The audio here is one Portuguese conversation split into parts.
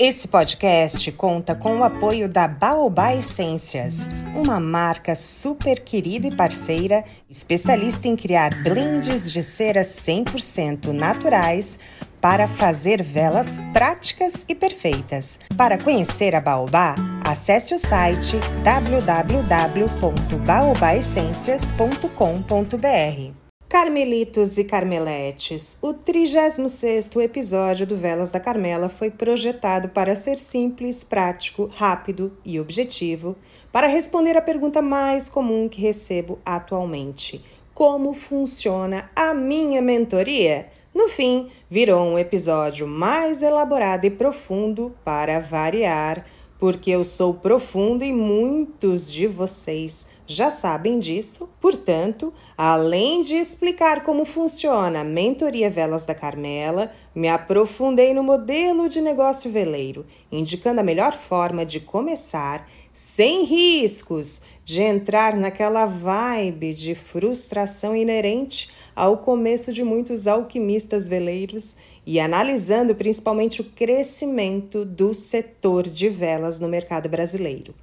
Esse podcast conta com o apoio da Baobá Essências, uma marca super querida e parceira, especialista em criar blends de cera 100% naturais para fazer velas práticas e perfeitas. Para conhecer a Baobá, acesse o site www.baobaessencias.com.br. Carmelitos e Carmeletes, o 36º episódio do Velas da Carmela foi projetado para ser simples, prático, rápido e objetivo, para responder a pergunta mais comum que recebo atualmente: como funciona a minha mentoria? No fim, virou um episódio mais elaborado e profundo para variar, porque eu sou profundo e muitos de vocês já sabem disso. Portanto, além de explicar como funciona a Mentoria Velas da Carmela, me aprofundei no modelo de negócio veleiro, indicando a melhor forma de começar sem riscos, de entrar naquela vibe de frustração inerente ao começo de muitos alquimistas veleiros e analisando principalmente o crescimento do setor de velas no mercado brasileiro.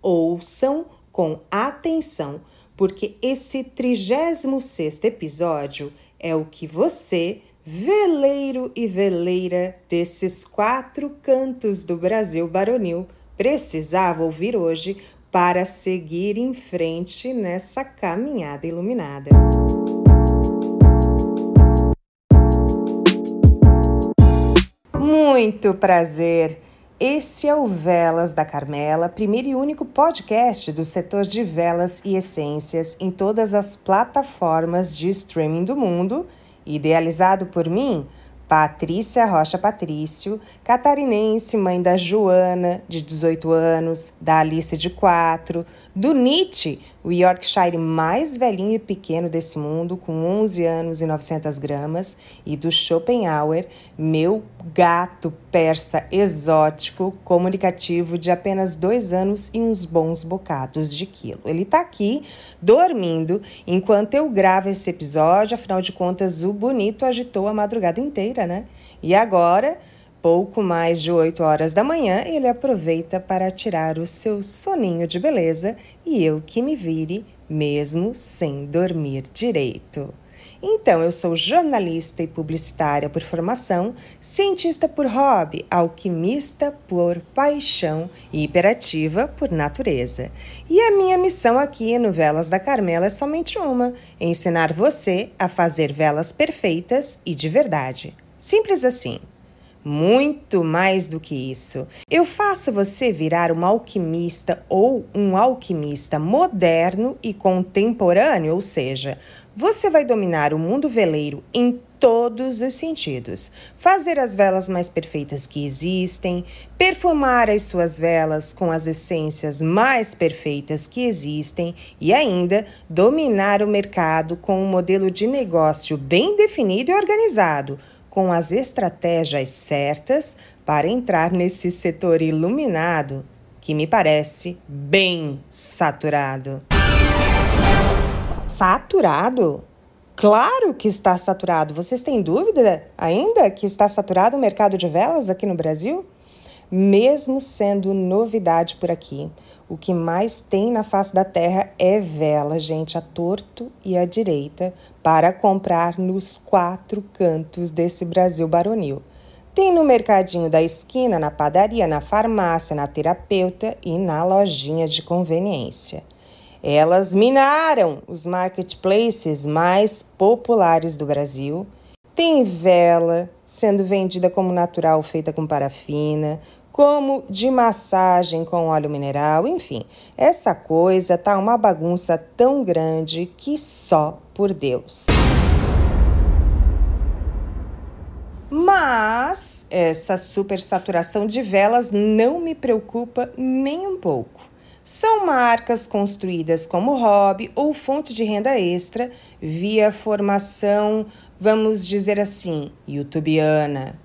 Ouçam com atenção, porque esse 36 episódio é o que você, veleiro e veleira desses quatro cantos do Brasil baronil, precisava ouvir hoje para seguir em frente nessa caminhada iluminada. Muito prazer! Esse é o Velas da Carmela, primeiro e único podcast do setor de velas e essências em todas as plataformas de streaming do mundo, idealizado por mim, Patrícia Rocha Patrício, catarinense, mãe da Joana, de 18 anos, da Alice, de 4, do Nietzsche, o Yorkshire mais velhinho e pequeno desse mundo, com 11 anos e 900 gramas, e do Schopenhauer, meu gato persa exótico, comunicativo, de apenas dois anos e uns bons bocados de quilo. Ele tá aqui dormindo enquanto eu gravo esse episódio, afinal de contas, o bonito agitou a madrugada inteira, né? E agora pouco mais de 8 horas da manhã, ele aproveita para tirar o seu soninho de beleza e eu que me vire, mesmo sem dormir direito. Então, eu sou jornalista e publicitária por formação, cientista por hobby, alquimista por paixão e hiperativa por natureza. E a minha missão aqui no Velas da Carmela é somente uma: ensinar você a fazer velas perfeitas e de verdade. Simples assim. Muito mais do que isso. Eu faço você virar um alquimista ou um alquimista moderno e contemporâneo, ou seja, você vai dominar o mundo veleiro em todos os sentidos. Fazer as velas mais perfeitas que existem, perfumar as suas velas com as essências mais perfeitas que existem e ainda dominar o mercado com um modelo de negócio bem definido e organizado com as estratégias certas para entrar nesse setor iluminado que me parece bem saturado. Saturado? Claro que está saturado. Vocês têm dúvida ainda que está saturado o mercado de velas aqui no Brasil? Mesmo sendo novidade por aqui, o que mais tem na face da terra é vela, gente, a torto e à direita, para comprar nos quatro cantos desse Brasil baronil. Tem no mercadinho da esquina, na padaria, na farmácia, na terapeuta e na lojinha de conveniência. Elas minaram os marketplaces mais populares do Brasil. Tem vela sendo vendida como natural, feita com parafina, como de massagem com óleo mineral, enfim, essa coisa tá uma bagunça tão grande que só por Deus. Mas essa supersaturação de velas não me preocupa nem um pouco. São marcas construídas como hobby ou fonte de renda extra via formação, vamos dizer assim, youtubiana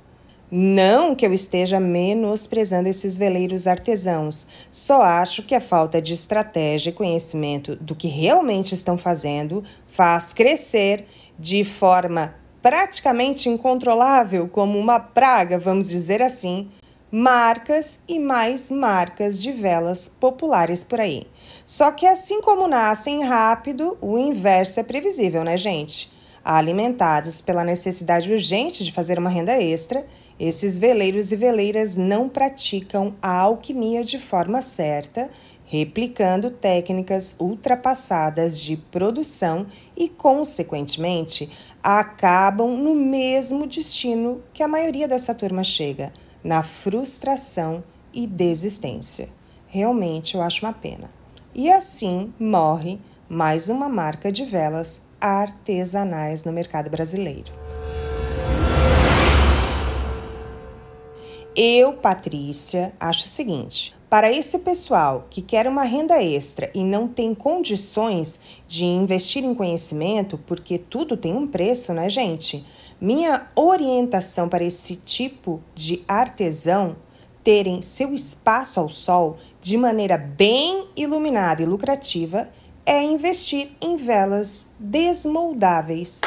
não que eu esteja menosprezando esses veleiros artesãos, só acho que a falta de estratégia e conhecimento do que realmente estão fazendo faz crescer de forma praticamente incontrolável, como uma praga, vamos dizer assim, marcas e mais marcas de velas populares por aí. Só que assim como nascem rápido, o inverso é previsível, né, gente? Alimentados pela necessidade urgente de fazer uma renda extra, esses veleiros e veleiras não praticam a alquimia de forma certa, replicando técnicas ultrapassadas de produção e, consequentemente, acabam no mesmo destino que a maioria dessa turma chega na frustração e desistência. Realmente eu acho uma pena. E assim morre mais uma marca de velas artesanais no mercado brasileiro. Eu, Patrícia, acho o seguinte: para esse pessoal que quer uma renda extra e não tem condições de investir em conhecimento, porque tudo tem um preço, né, gente? Minha orientação para esse tipo de artesão terem seu espaço ao sol de maneira bem iluminada e lucrativa é investir em velas desmoldáveis.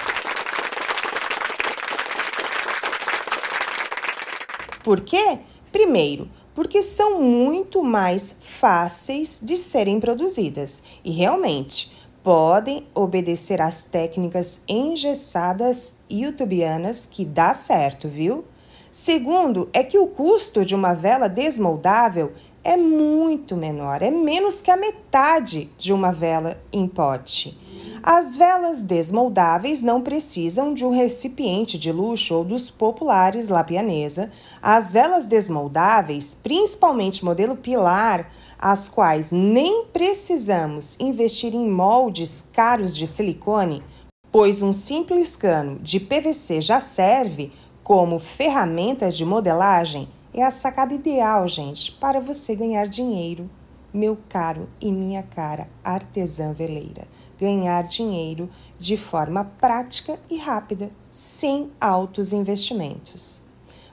Por quê? Primeiro, porque são muito mais fáceis de serem produzidas e realmente podem obedecer às técnicas engessadas youtubianas que dá certo, viu? Segundo, é que o custo de uma vela desmoldável é muito menor, é menos que a metade de uma vela em pote. As velas desmoldáveis não precisam de um recipiente de luxo ou dos populares La Pianesa. As velas desmoldáveis, principalmente modelo pilar, as quais nem precisamos investir em moldes caros de silicone, pois um simples cano de PVC já serve como ferramenta de modelagem, é a sacada ideal, gente, para você ganhar dinheiro, meu caro e minha cara artesã veleira. Ganhar dinheiro de forma prática e rápida, sem altos investimentos.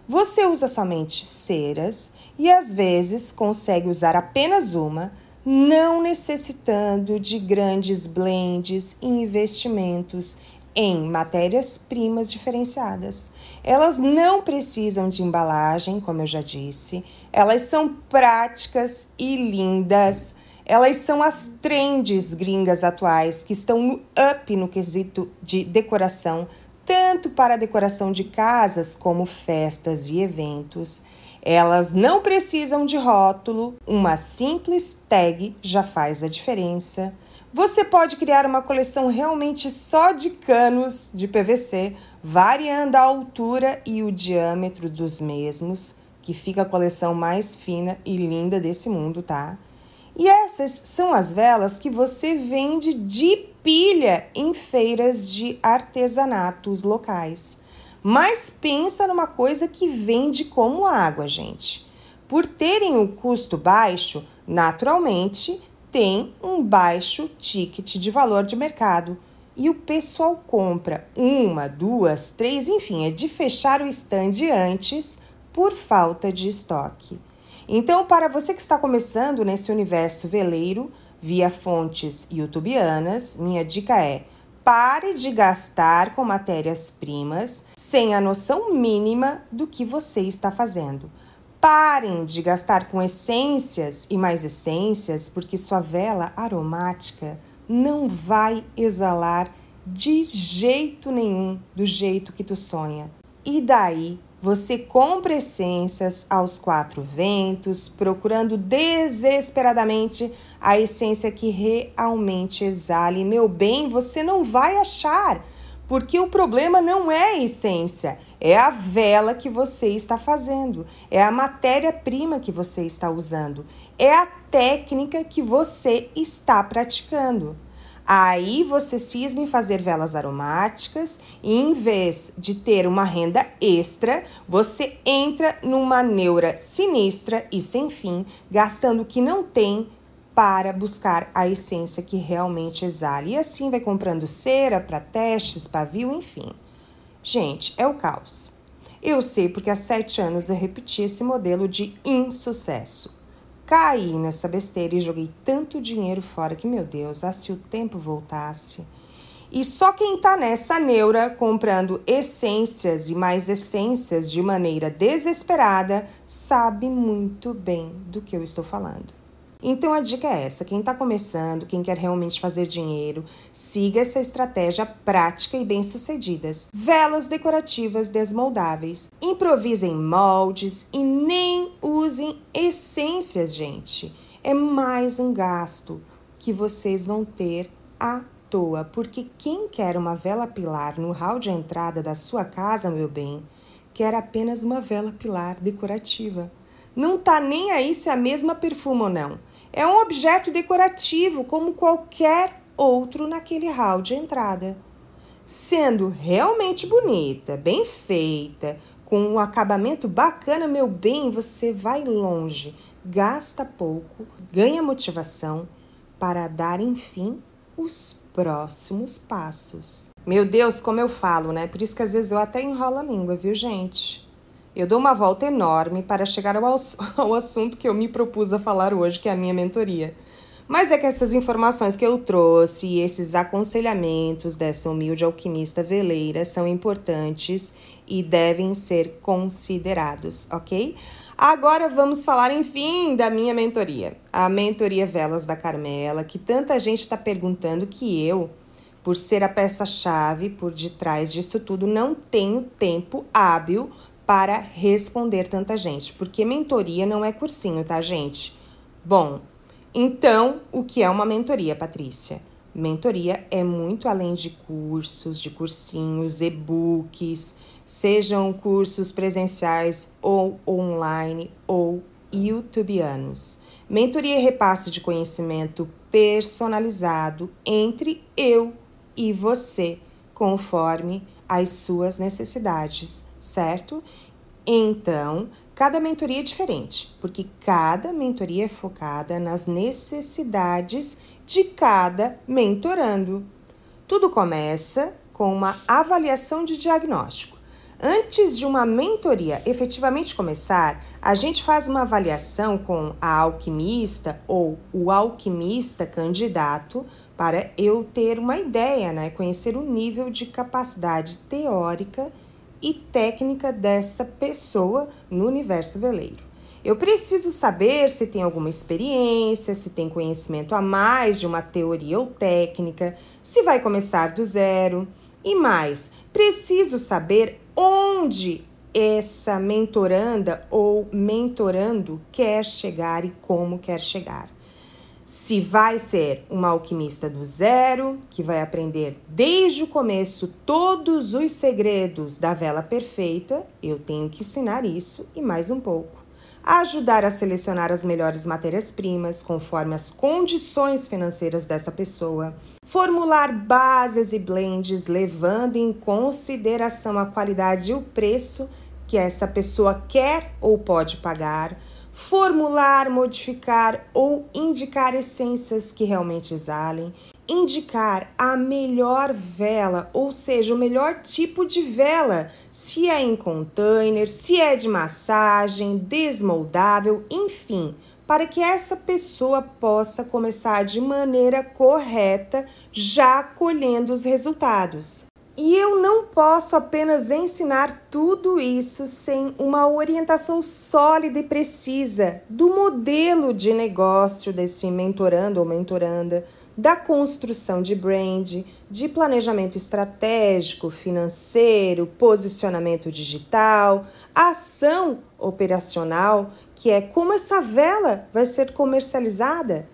Você usa somente ceras e às vezes consegue usar apenas uma, não necessitando de grandes blends e investimentos em matérias-primas diferenciadas. Elas não precisam de embalagem, como eu já disse, elas são práticas e lindas. Elas são as trends gringas atuais que estão no up no quesito de decoração, tanto para decoração de casas como festas e eventos. Elas não precisam de rótulo, uma simples tag já faz a diferença. Você pode criar uma coleção realmente só de canos de PVC, variando a altura e o diâmetro dos mesmos, que fica a coleção mais fina e linda desse mundo, tá? E essas são as velas que você vende de pilha em feiras de artesanatos locais. Mas pensa numa coisa que vende como água, gente. Por terem um custo baixo, naturalmente tem um baixo ticket de valor de mercado. E o pessoal compra uma, duas, três, enfim, é de fechar o stand antes por falta de estoque. Então, para você que está começando nesse universo veleiro, via fontes youtubianas, minha dica é: pare de gastar com matérias-primas sem a noção mínima do que você está fazendo. Parem de gastar com essências e mais essências, porque sua vela aromática não vai exalar de jeito nenhum do jeito que tu sonha. E daí você compra essências aos quatro ventos, procurando desesperadamente a essência que realmente exale. Meu bem, você não vai achar, porque o problema não é a essência, é a vela que você está fazendo, é a matéria-prima que você está usando, é a técnica que você está praticando. Aí você cisma em fazer velas aromáticas e em vez de ter uma renda extra, você entra numa neura sinistra e sem fim, gastando o que não tem para buscar a essência que realmente exale. E assim vai comprando cera para testes, pavio, enfim. Gente, é o caos. Eu sei porque há sete anos eu repeti esse modelo de insucesso. Caí nessa besteira e joguei tanto dinheiro fora que, meu Deus, ah, se o tempo voltasse. E só quem está nessa neura comprando essências e mais essências de maneira desesperada sabe muito bem do que eu estou falando. Então a dica é essa: quem está começando, quem quer realmente fazer dinheiro, siga essa estratégia prática e bem-sucedidas. Velas decorativas desmoldáveis. Improvisem moldes e nem usem essências, gente. É mais um gasto que vocês vão ter à toa, porque quem quer uma vela pilar no hall de entrada da sua casa, meu bem, quer apenas uma vela pilar decorativa. Não tá nem aí se a mesma perfuma ou não. É um objeto decorativo como qualquer outro naquele hall de entrada. Sendo realmente bonita, bem feita, com um acabamento bacana, meu bem, você vai longe, gasta pouco, ganha motivação para dar, enfim, os próximos passos. Meu Deus, como eu falo, né? Por isso que às vezes eu até enrolo a língua, viu, gente? Eu dou uma volta enorme para chegar ao, ao assunto que eu me propus a falar hoje, que é a minha mentoria. Mas é que essas informações que eu trouxe e esses aconselhamentos dessa humilde alquimista veleira são importantes e devem ser considerados, ok? Agora vamos falar, enfim, da minha mentoria, a mentoria Velas da Carmela, que tanta gente está perguntando que eu, por ser a peça-chave por detrás disso tudo, não tenho tempo hábil para responder tanta gente, porque mentoria não é cursinho, tá, gente? Bom, então o que é uma mentoria, Patrícia? Mentoria é muito além de cursos, de cursinhos, e-books, sejam cursos presenciais ou online ou youtubianos. Mentoria é repasse de conhecimento personalizado entre eu e você, conforme as suas necessidades certo? Então, cada mentoria é diferente, porque cada mentoria é focada nas necessidades de cada mentorando. Tudo começa com uma avaliação de diagnóstico. Antes de uma mentoria efetivamente começar, a gente faz uma avaliação com a alquimista ou o alquimista candidato para eu ter uma ideia, né? Conhecer o nível de capacidade teórica e técnica dessa pessoa no universo veleiro. Eu preciso saber se tem alguma experiência, se tem conhecimento a mais de uma teoria ou técnica, se vai começar do zero. E mais, preciso saber onde essa mentoranda ou mentorando quer chegar e como quer chegar se vai ser uma alquimista do zero, que vai aprender desde o começo todos os segredos da vela perfeita, eu tenho que ensinar isso e mais um pouco. Ajudar a selecionar as melhores matérias-primas conforme as condições financeiras dessa pessoa. Formular bases e blends levando em consideração a qualidade e o preço que essa pessoa quer ou pode pagar formular, modificar ou indicar essências que realmente exalem, indicar a melhor vela, ou seja, o melhor tipo de vela, se é em container, se é de massagem, desmoldável, enfim, para que essa pessoa possa começar de maneira correta, já colhendo os resultados. E eu não posso apenas ensinar tudo isso sem uma orientação sólida e precisa do modelo de negócio desse mentorando ou mentoranda, da construção de brand, de planejamento estratégico, financeiro, posicionamento digital, ação operacional, que é como essa vela vai ser comercializada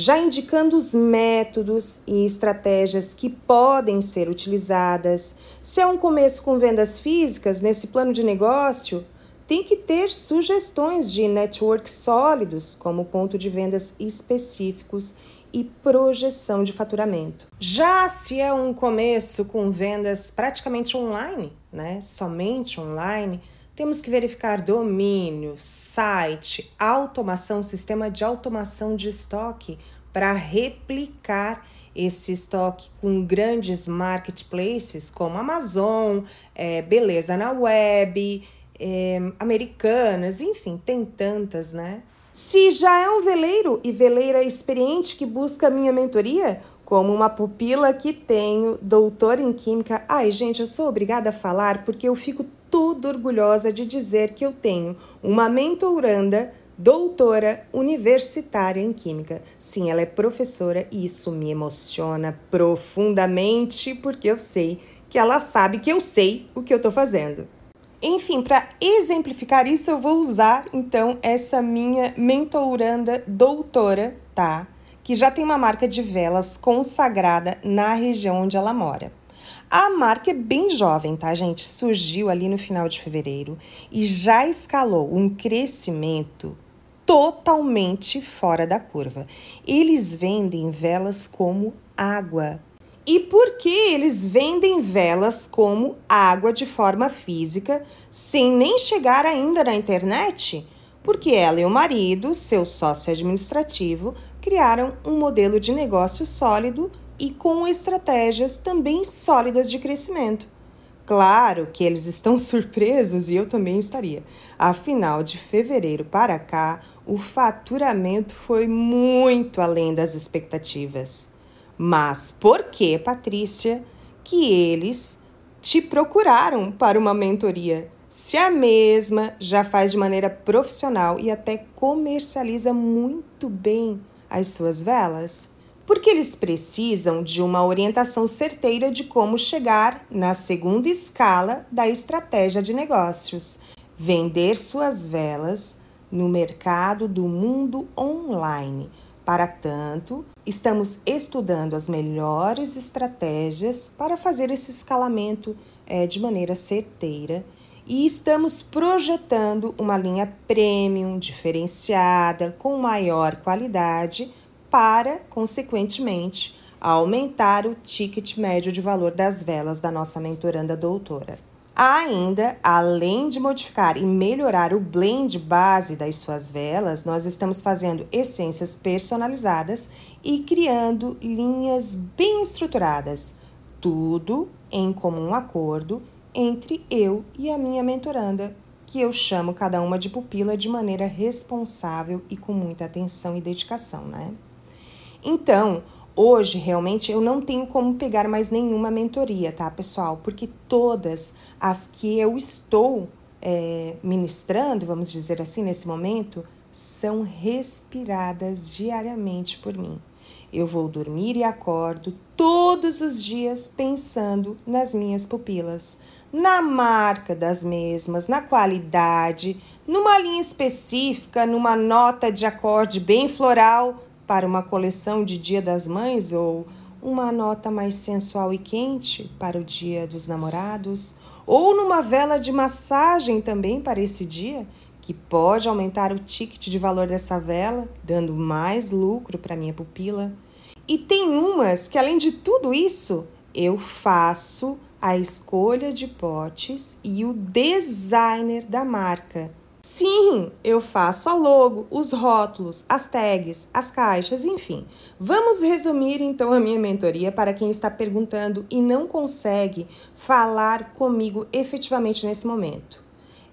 já indicando os métodos e estratégias que podem ser utilizadas. Se é um começo com vendas físicas, nesse plano de negócio, tem que ter sugestões de networks sólidos, como ponto de vendas específicos e projeção de faturamento. Já se é um começo com vendas praticamente online, né, somente online, temos que verificar domínio, site, automação, sistema de automação de estoque para replicar esse estoque com grandes marketplaces como Amazon, é, Beleza na Web, é, Americanas, enfim, tem tantas, né? Se já é um veleiro e veleira experiente que busca minha mentoria, como uma pupila que tenho, doutora em Química. Ai, gente, eu sou obrigada a falar porque eu fico tudo orgulhosa de dizer que eu tenho uma mentoranda doutora universitária em Química. Sim, ela é professora e isso me emociona profundamente porque eu sei que ela sabe que eu sei o que eu estou fazendo. Enfim, para exemplificar isso, eu vou usar então essa minha mentoranda doutora, tá? Que já tem uma marca de velas consagrada na região onde ela mora. A marca é bem jovem, tá, gente? Surgiu ali no final de fevereiro e já escalou um crescimento totalmente fora da curva. Eles vendem velas como água. E por que eles vendem velas como água de forma física, sem nem chegar ainda na internet? Porque ela e o marido, seu sócio administrativo, criaram um modelo de negócio sólido e com estratégias também sólidas de crescimento. Claro que eles estão surpresos e eu também estaria. Afinal, de fevereiro para cá, o faturamento foi muito além das expectativas. Mas por que, Patrícia, que eles te procuraram para uma mentoria? Se a mesma já faz de maneira profissional e até comercializa muito bem as suas velas? Porque eles precisam de uma orientação certeira de como chegar na segunda escala da estratégia de negócios, vender suas velas no mercado do mundo online. Para tanto, estamos estudando as melhores estratégias para fazer esse escalamento é, de maneira certeira e estamos projetando uma linha premium diferenciada com maior qualidade para, consequentemente, aumentar o ticket médio de valor das velas da nossa mentoranda doutora. Ainda, além de modificar e melhorar o blend base das suas velas, nós estamos fazendo essências personalizadas e criando linhas bem estruturadas, tudo em comum acordo entre eu e a minha mentoranda, que eu chamo cada uma de pupila de maneira responsável e com muita atenção e dedicação, né? Então, hoje realmente eu não tenho como pegar mais nenhuma mentoria, tá, pessoal? Porque todas as que eu estou é, ministrando, vamos dizer assim, nesse momento, são respiradas diariamente por mim. Eu vou dormir e acordo todos os dias pensando nas minhas pupilas, na marca das mesmas, na qualidade, numa linha específica, numa nota de acorde bem floral para uma coleção de Dia das Mães ou uma nota mais sensual e quente para o Dia dos Namorados, ou numa vela de massagem também para esse dia, que pode aumentar o ticket de valor dessa vela, dando mais lucro para minha pupila. E tem umas que, além de tudo isso, eu faço a escolha de potes e o designer da marca. Sim, eu faço a logo, os rótulos, as tags, as caixas, enfim. Vamos resumir então a minha mentoria para quem está perguntando e não consegue falar comigo efetivamente nesse momento.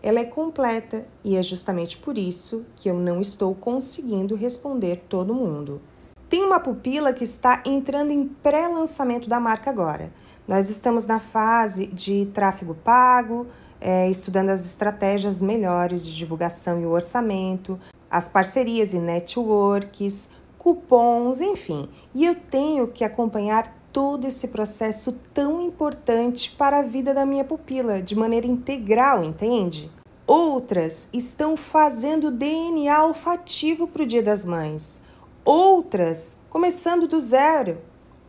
Ela é completa e é justamente por isso que eu não estou conseguindo responder todo mundo. Tem uma pupila que está entrando em pré-lançamento da marca agora. Nós estamos na fase de tráfego pago, é, estudando as estratégias melhores de divulgação e o orçamento, as parcerias e networks, cupons, enfim. E eu tenho que acompanhar todo esse processo tão importante para a vida da minha pupila de maneira integral, entende? Outras estão fazendo DNA olfativo para o Dia das Mães. Outras começando do zero.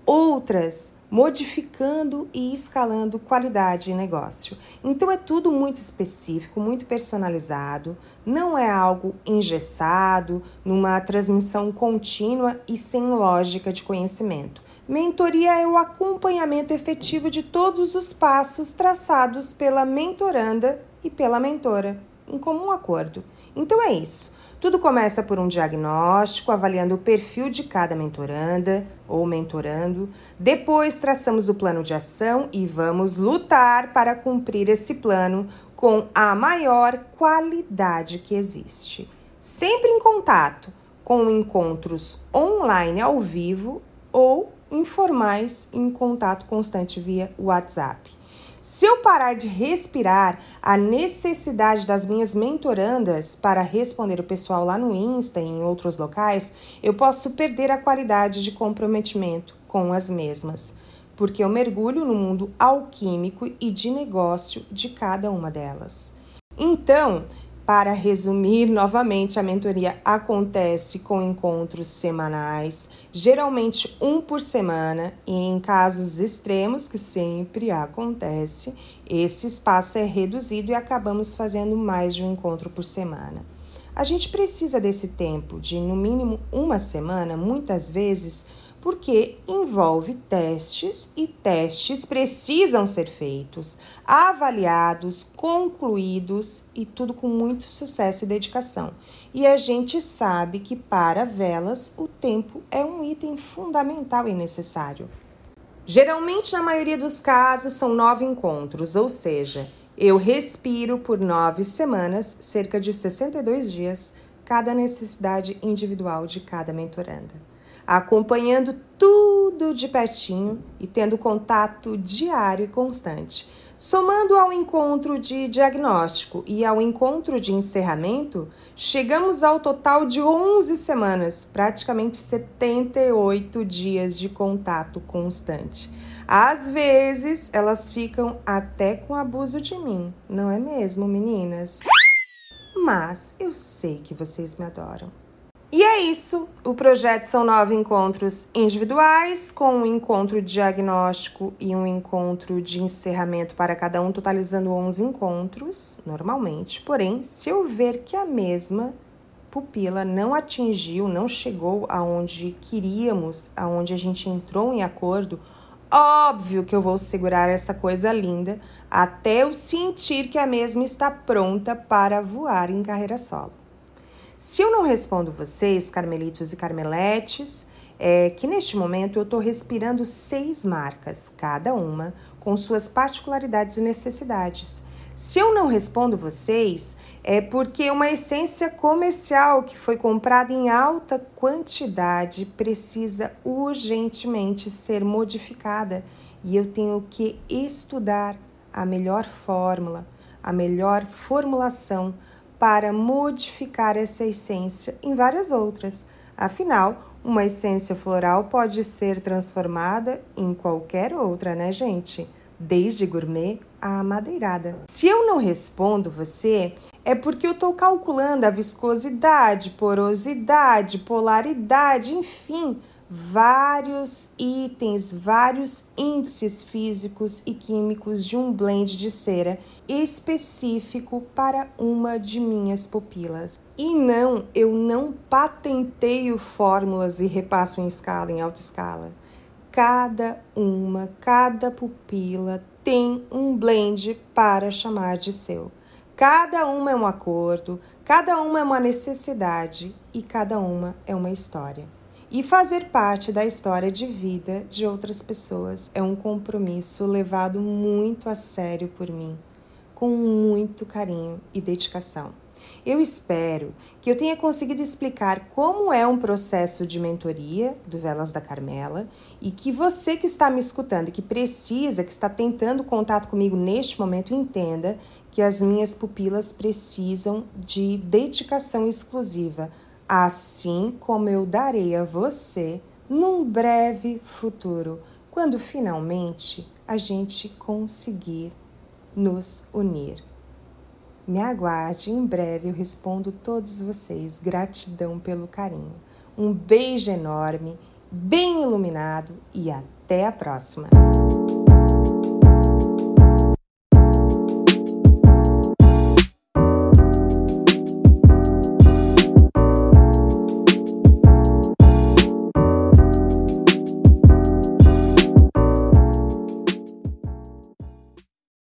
Outras modificando e escalando qualidade em negócio. Então é tudo muito específico, muito personalizado, não é algo engessado, numa transmissão contínua e sem lógica de conhecimento. Mentoria é o acompanhamento efetivo de todos os passos traçados pela mentoranda e pela mentora, em comum acordo. Então é isso. Tudo começa por um diagnóstico, avaliando o perfil de cada mentoranda ou mentorando. Depois traçamos o plano de ação e vamos lutar para cumprir esse plano com a maior qualidade que existe. Sempre em contato com encontros online ao vivo ou informais em contato constante via WhatsApp. Se eu parar de respirar a necessidade das minhas mentorandas para responder o pessoal lá no Insta e em outros locais, eu posso perder a qualidade de comprometimento com as mesmas, porque eu mergulho no mundo alquímico e de negócio de cada uma delas. Então, para resumir novamente, a mentoria acontece com encontros semanais, geralmente um por semana, e em casos extremos, que sempre acontece, esse espaço é reduzido e acabamos fazendo mais de um encontro por semana. A gente precisa desse tempo de no mínimo uma semana, muitas vezes porque envolve testes e testes precisam ser feitos, avaliados, concluídos e tudo com muito sucesso e dedicação. E a gente sabe que para velas o tempo é um item fundamental e necessário. Geralmente, na maioria dos casos, são nove encontros, ou seja, eu respiro por nove semanas, cerca de 62 dias, cada necessidade individual de cada mentoranda acompanhando tudo de pertinho e tendo contato diário e constante. Somando ao encontro de diagnóstico e ao encontro de encerramento, chegamos ao total de 11 semanas, praticamente 78 dias de contato constante. Às vezes, elas ficam até com abuso de mim, não é mesmo, meninas? Mas eu sei que vocês me adoram. E é isso. O projeto são nove encontros individuais, com um encontro diagnóstico e um encontro de encerramento para cada um, totalizando 11 encontros, normalmente. Porém, se eu ver que a mesma pupila não atingiu, não chegou aonde queríamos, aonde a gente entrou em acordo, óbvio que eu vou segurar essa coisa linda até eu sentir que a mesma está pronta para voar em carreira solo. Se eu não respondo vocês, carmelitos e carmeletes, é que neste momento eu estou respirando seis marcas, cada uma com suas particularidades e necessidades. Se eu não respondo vocês, é porque uma essência comercial que foi comprada em alta quantidade precisa urgentemente ser modificada e eu tenho que estudar a melhor fórmula, a melhor formulação para modificar essa essência em várias outras. Afinal, uma essência floral pode ser transformada em qualquer outra, né, gente? Desde gourmet a madeirada. Se eu não respondo você, é porque eu estou calculando a viscosidade, porosidade, polaridade, enfim, vários itens, vários índices físicos e químicos de um blend de cera específico para uma de minhas pupilas. E não, eu não patenteio fórmulas e repasso em escala, em alta escala. Cada uma, cada pupila tem um blend para chamar de seu. Cada uma é um acordo, cada uma é uma necessidade e cada uma é uma história. E fazer parte da história de vida de outras pessoas é um compromisso levado muito a sério por mim, com muito carinho e dedicação. Eu espero que eu tenha conseguido explicar como é um processo de mentoria do Velas da Carmela e que você que está me escutando que precisa, que está tentando contato comigo neste momento, entenda que as minhas pupilas precisam de dedicação exclusiva assim como eu darei a você num breve futuro, quando finalmente a gente conseguir nos unir. Me aguarde, em breve eu respondo todos vocês. Gratidão pelo carinho. Um beijo enorme, bem iluminado e até a próxima!